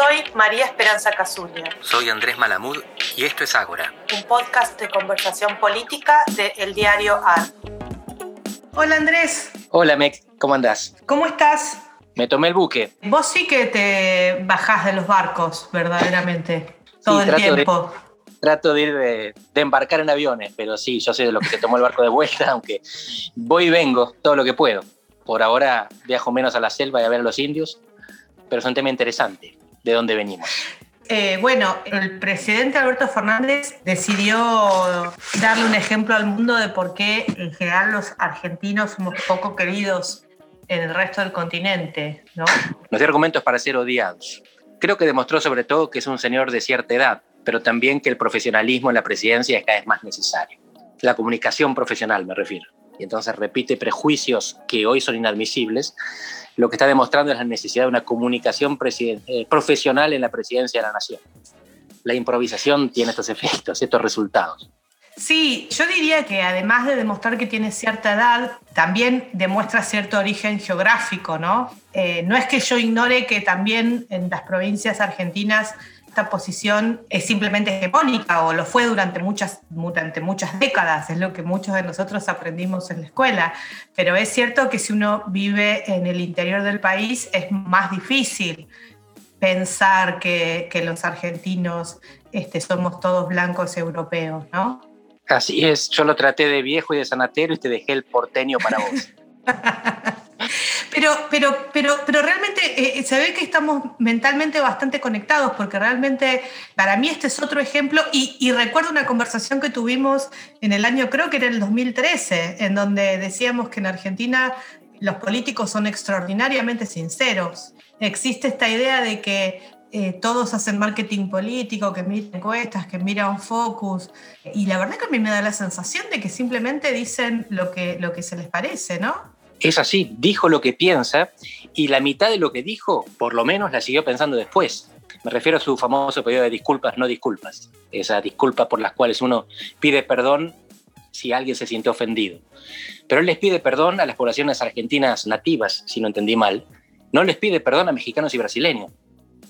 Soy María Esperanza Casulla. Soy Andrés Malamud y esto es Ágora. Un podcast de conversación política de El Diario AR. Hola Andrés. Hola Mex, ¿cómo andás? ¿Cómo estás? Me tomé el buque. Vos sí que te bajás de los barcos, verdaderamente, todo el tiempo. trato de ir de, embarcar en aviones, pero sí, yo sé de lo que se tomó el barco de vuelta, aunque voy y vengo todo lo que puedo. Por ahora viajo menos a la selva y a ver a los indios, pero es un tema interesante, de dónde venimos. Eh, bueno, el presidente Alberto Fernández decidió darle un ejemplo al mundo de por qué en general los argentinos somos poco queridos en el resto del continente, ¿no? Nos dio argumentos para ser odiados. Creo que demostró sobre todo que es un señor de cierta edad, pero también que el profesionalismo en la presidencia es cada vez más necesario. La comunicación profesional, me refiero. Y entonces repite prejuicios que hoy son inadmisibles. Lo que está demostrando es la necesidad de una comunicación eh, profesional en la presidencia de la nación. La improvisación tiene estos efectos, estos resultados. Sí, yo diría que además de demostrar que tiene cierta edad, también demuestra cierto origen geográfico, ¿no? Eh, no es que yo ignore que también en las provincias argentinas esta posición es simplemente hegemónica o lo fue durante muchas, durante muchas décadas, es lo que muchos de nosotros aprendimos en la escuela, pero es cierto que si uno vive en el interior del país es más difícil pensar que, que los argentinos este, somos todos blancos europeos, ¿no? Así es, yo lo traté de viejo y de sanatero y te dejé el porteño para vos. pero, pero, pero, pero realmente eh, eh, se ve que estamos mentalmente bastante conectados, porque realmente para mí este es otro ejemplo, y, recuerdo una conversación que tuvimos en el año, creo que era el 2013, en donde decíamos que en Argentina los políticos son extraordinariamente sinceros. Existe esta idea de que eh, todos hacen marketing político, que miran encuestas, que miran focus. Y la verdad que a mí me da la sensación de que simplemente dicen lo que, lo que se les parece, ¿no? Es así, dijo lo que piensa y la mitad de lo que dijo, por lo menos, la siguió pensando después. Me refiero a su famoso pedido de disculpas, no disculpas. Esas disculpas por las cuales uno pide perdón si alguien se siente ofendido. Pero él les pide perdón a las poblaciones argentinas nativas, si no entendí mal. No les pide perdón a mexicanos y brasileños.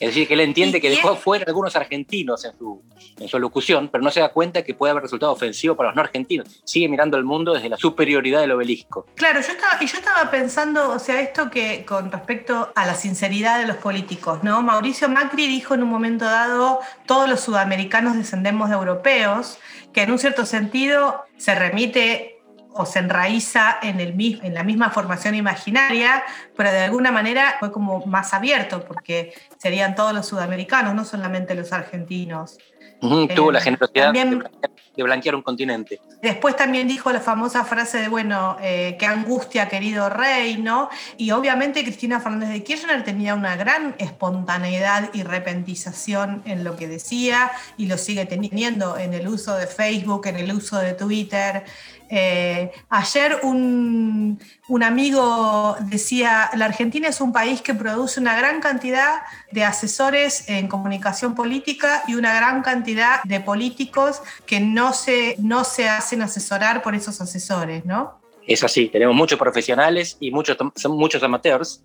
Es decir, que él entiende que dejó fuera algunos argentinos en su, en su locución, pero no se da cuenta que puede haber resultado ofensivo para los no argentinos. Sigue mirando el mundo desde la superioridad del obelisco. Claro, yo estaba, y yo estaba pensando, o sea, esto que con respecto a la sinceridad de los políticos, ¿no? Mauricio Macri dijo en un momento dado, todos los sudamericanos descendemos de europeos, que en un cierto sentido se remite o se enraiza en, el, en la misma formación imaginaria, pero de alguna manera fue como más abierto, porque serían todos los sudamericanos, no solamente los argentinos. tuvo la eh, generosidad de, blanquear un continente. Después también dijo la famosa frase de, bueno, eh, qué angustia, querido rey, ¿no? Y obviamente Cristina Fernández de Kirchner tenía una gran espontaneidad y repentización en lo que decía y lo sigue teniendo en el uso de Facebook, en el uso de Twitter. Eh, ayer un, amigo decía, la Argentina es un país que produce una gran cantidad de asesores en comunicación política y una gran cantidad de políticos que no se, no se hacen asesorar por esos asesores, ¿no? Es así, tenemos muchos profesionales y muchos, son muchos amateurs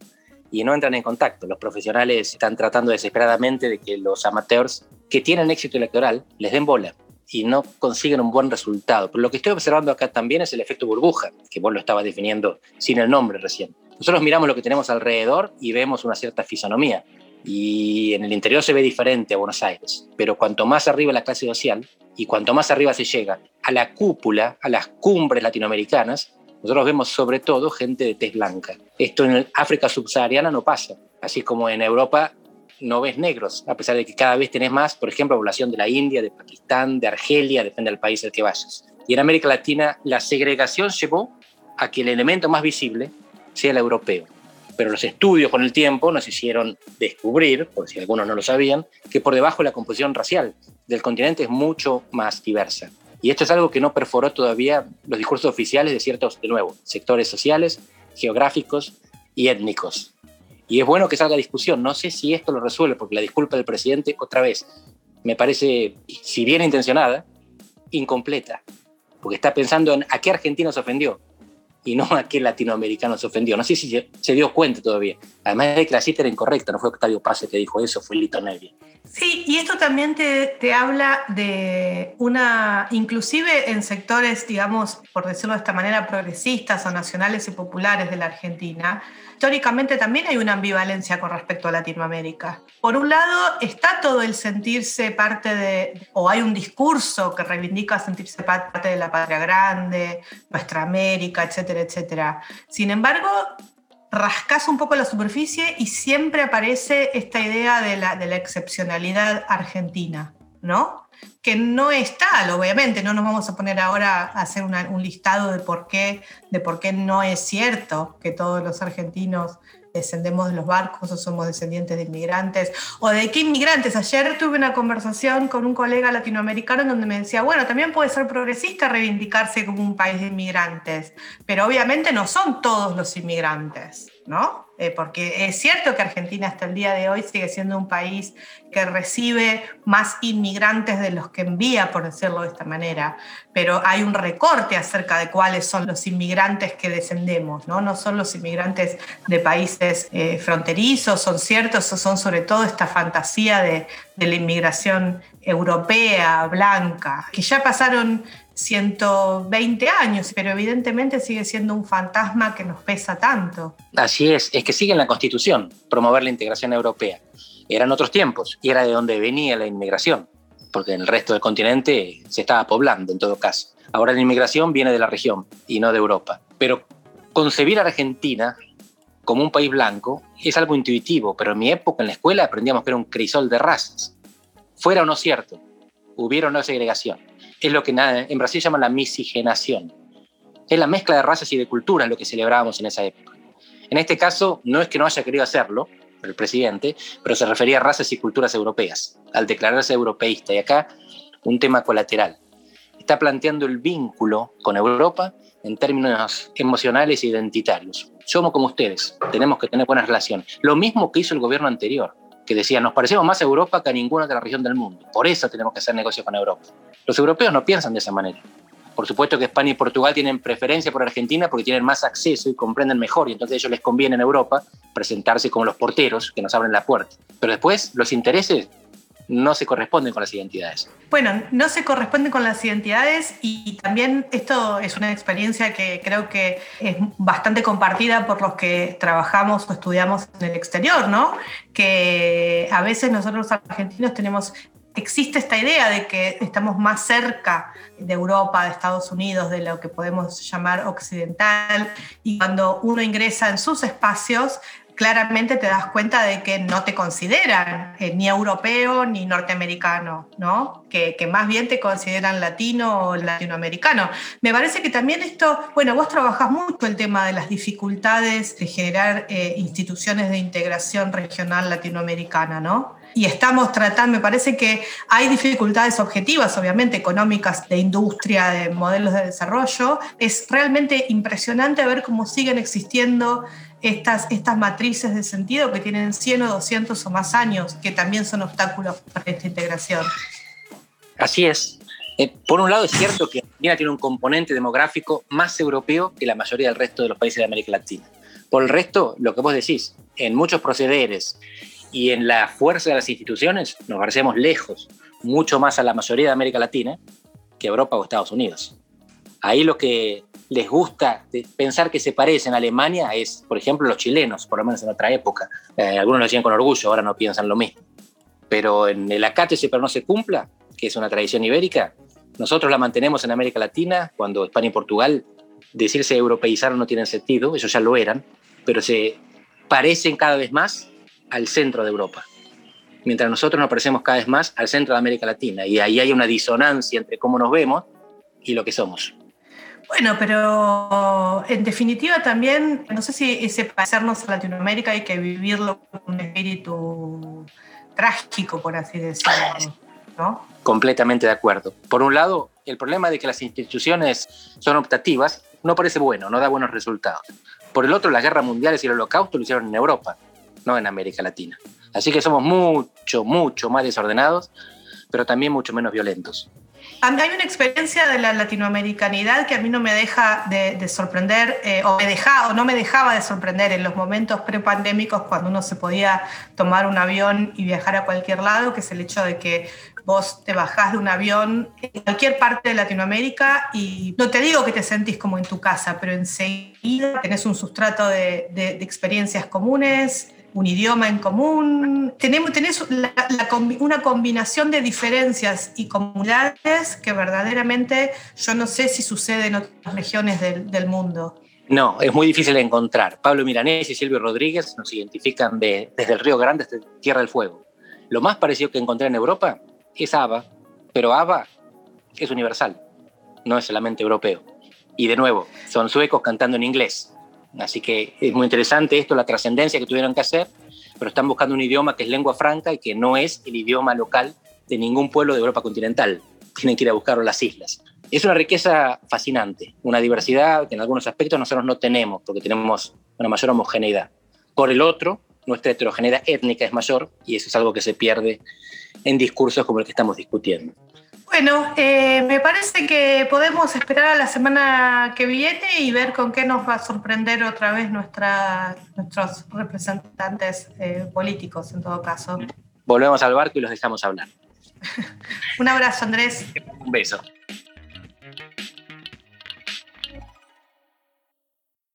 y no entran en contacto. Los profesionales están tratando desesperadamente de que los amateurs que tienen éxito electoral les den bola y no consiguen un buen resultado. Pero lo que estoy observando acá también es el efecto burbuja, que vos lo estabas definiendo sin el nombre recién. Nosotros miramos lo que tenemos alrededor y vemos una cierta fisonomía. Y en el interior se ve diferente a Buenos Aires. Pero cuanto más arriba la clase social y cuanto más arriba se llega a la cúpula, a las cumbres latinoamericanas, nosotros vemos sobre todo gente de tez blanca. Esto en África subsahariana no pasa. Así como en Europa no ves negros, a pesar de que cada vez tenés más, por ejemplo, población de la India, de Pakistán, de Argelia, depende del país al que vayas. Y en América Latina la segregación llevó a que el elemento más visible sea el europeo. Pero los estudios con el tiempo nos hicieron descubrir, por si algunos no lo sabían, que por debajo la composición racial del continente es mucho más diversa. Y esto es algo que no perforó todavía los discursos oficiales de ciertos, de nuevo, sectores sociales, geográficos y étnicos. Y es bueno que salga discusión. No sé si esto lo resuelve, porque la disculpa del presidente, otra vez, me parece, si bien intencionada, incompleta. Porque está pensando en a qué argentino se ofendió. y no a qué latinoamericano se ofendió. No sé si se, dio cuenta todavía. Además de que la cita era incorrecta, no fue Octavio Paz que dijo eso, fue Lito Nevia. Sí, y esto también te, te, habla de una, inclusive en sectores, digamos, por decirlo de esta manera, progresistas o nacionales y populares de la Argentina, históricamente también hay una ambivalencia con respecto a Latinoamérica. Por un lado está todo el sentirse parte de, o hay un discurso que reivindica sentirse parte de la patria grande, nuestra América, etcétera, etcétera. Sin embargo, rascas un poco la superficie y siempre aparece esta idea de la, de la excepcionalidad argentina, ¿no? Que no es tal, obviamente, no nos vamos a poner ahora a hacer un listado de por, qué, de por qué no es cierto que todos los argentinos descendemos de los barcos o somos descendientes de inmigrantes o de qué inmigrantes. Ayer tuve una conversación con un colega latinoamericano donde me decía, bueno, también puede ser progresista reivindicarse como un país de inmigrantes, pero obviamente no son todos los inmigrantes, ¿no? Eh, porque es cierto que Argentina hasta el día de hoy sigue siendo un país que recibe más inmigrantes de los que envía, por decirlo de esta manera, pero hay un recorte acerca de cuáles son los inmigrantes que descendemos, ¿no? No son los inmigrantes de países eh, fronterizos, son ciertos, son sobre todo esta fantasía de, de la inmigración europea, blanca, que ya pasaron 120 años, pero evidentemente sigue siendo un fantasma que nos pesa tanto. Así es, es que sigue en la Constitución promover la integración europea. Eran otros tiempos y era de donde venía la inmigración, porque en el resto del continente se estaba poblando en todo caso. Ahora la inmigración viene de la región y no de Europa. Pero concebir a Argentina como un país blanco es algo intuitivo, pero en mi época en la escuela aprendíamos que era un crisol de razas. Fuera o no cierto, hubiera o no segregación es lo que en Brasil llaman la miscigenación. Es la mezcla de razas y de culturas lo que celebrábamos en esa época. En este caso, no es que no haya querido hacerlo el presidente, pero se refería a razas y culturas europeas, al declararse europeísta. Y acá, un tema colateral. Está planteando el vínculo con Europa en términos emocionales e identitarios. Somos como ustedes, tenemos que tener buenas relaciones. Lo mismo que hizo el gobierno anterior que decía, nos parecemos más a Europa que a ninguna otra región del mundo. Por eso tenemos que hacer negocios con Europa. Los europeos no piensan de esa manera. Por supuesto que España y Portugal tienen preferencia por Argentina porque tienen más acceso y comprenden mejor, y entonces a ellos les conviene en Europa presentarse como los porteros que nos abren la puerta. Pero después los intereses no se corresponden con las identidades. Bueno, no se corresponden con las identidades y también esto es una experiencia que creo que es bastante compartida por los que trabajamos o estudiamos en el exterior, ¿no? Que a veces nosotros argentinos tenemos existe esta idea de que estamos más cerca de Europa, de Estados Unidos, de lo que podemos llamar occidental, y cuando uno ingresa en sus espacios, claramente te das cuenta de que no te consideran eh, ni europeo ni norteamericano, ¿no? Que, más bien te consideran latino o latinoamericano. Me parece que también esto, bueno, vos trabajás mucho el tema de las dificultades de generar eh, instituciones de integración regional latinoamericana, ¿no? y estamos tratando, me parece que hay dificultades objetivas, obviamente, económicas, de industria, de modelos de desarrollo. Es realmente impresionante ver cómo siguen existiendo estas, estas matrices de sentido que tienen 100 o 200 o más años, que también son obstáculos para esta integración. Así es. Eh, por un lado es cierto que Argentina tiene un componente demográfico más europeo que la mayoría del resto de los países de América Latina. Por el resto, lo que vos decís, en muchos procederes y en la fuerza de las instituciones nos parecemos lejos, mucho más a la mayoría de América Latina que Europa o Estados Unidos. Ahí lo que les gusta pensar que se parecen a Alemania es, por ejemplo, los chilenos, por lo menos en otra época. Eh, algunos lo decían con orgullo, ahora no piensan lo mismo. Pero en el acátese pero no se cumpla, que es una tradición ibérica, nosotros la mantenemos en América Latina, cuando España y Portugal decirse europeizaron no tienen sentido, ellos ya lo eran, pero se parecen cada vez más al centro de Europa. Mientras nosotros nos parecemos cada vez más al centro de América Latina. Y ahí hay una disonancia entre cómo nos vemos y lo que somos. Bueno, pero en definitiva también, no sé si ese parecernos a Latinoamérica hay que vivirlo con un espíritu trágico, por así decirlo, ¿no? Completamente de acuerdo. Por un lado, el problema de que las instituciones son optativas no parece bueno, no da buenos resultados. Por el otro, las guerras mundiales y el holocausto lo hicieron en Europa, no en América Latina. Así que somos mucho, mucho más desordenados, pero también mucho menos violentos. Hay una experiencia de la latinoamericanidad que a mí no me deja de, sorprender, eh, o, me deja, o no me dejaba de sorprender en los momentos prepandémicos cuando uno se podía tomar un avión y viajar a cualquier lado, que es el hecho de que vos te bajás de un avión en cualquier parte de Latinoamérica y no te digo que te sentís como en tu casa, pero enseguida tenés un sustrato de, de experiencias comunes, un idioma en común. Tenemos, tenés una combinación de diferencias y comunidades que verdaderamente yo no sé si sucede en otras regiones del, mundo. No, es muy difícil de encontrar. Pablo Miranés y Silvio Rodríguez nos identifican desde el Río Grande hasta Tierra del Fuego. Lo más parecido que encontré en Europa es ABBA, pero ABBA es universal, no es solamente europeo. Y de nuevo, son suecos cantando en inglés. Así que es muy interesante esto, la trascendencia que tuvieron que hacer, pero están buscando un idioma que es lengua franca y que no es el idioma local de ningún pueblo de Europa continental. Tienen que ir a buscarlo a las islas. Es una riqueza fascinante, una diversidad que en algunos aspectos nosotros no tenemos, porque tenemos una mayor homogeneidad. Por el otro, nuestra heterogeneidad étnica es mayor y eso es algo que se pierde en discursos como el que estamos discutiendo. Bueno, eh, me parece que podemos esperar a la semana que viene y ver con qué nos va a sorprender otra vez nuestra, nuestros representantes eh, políticos, en todo caso. Volvemos al barco y los dejamos hablar. Un abrazo, Andrés. Un beso.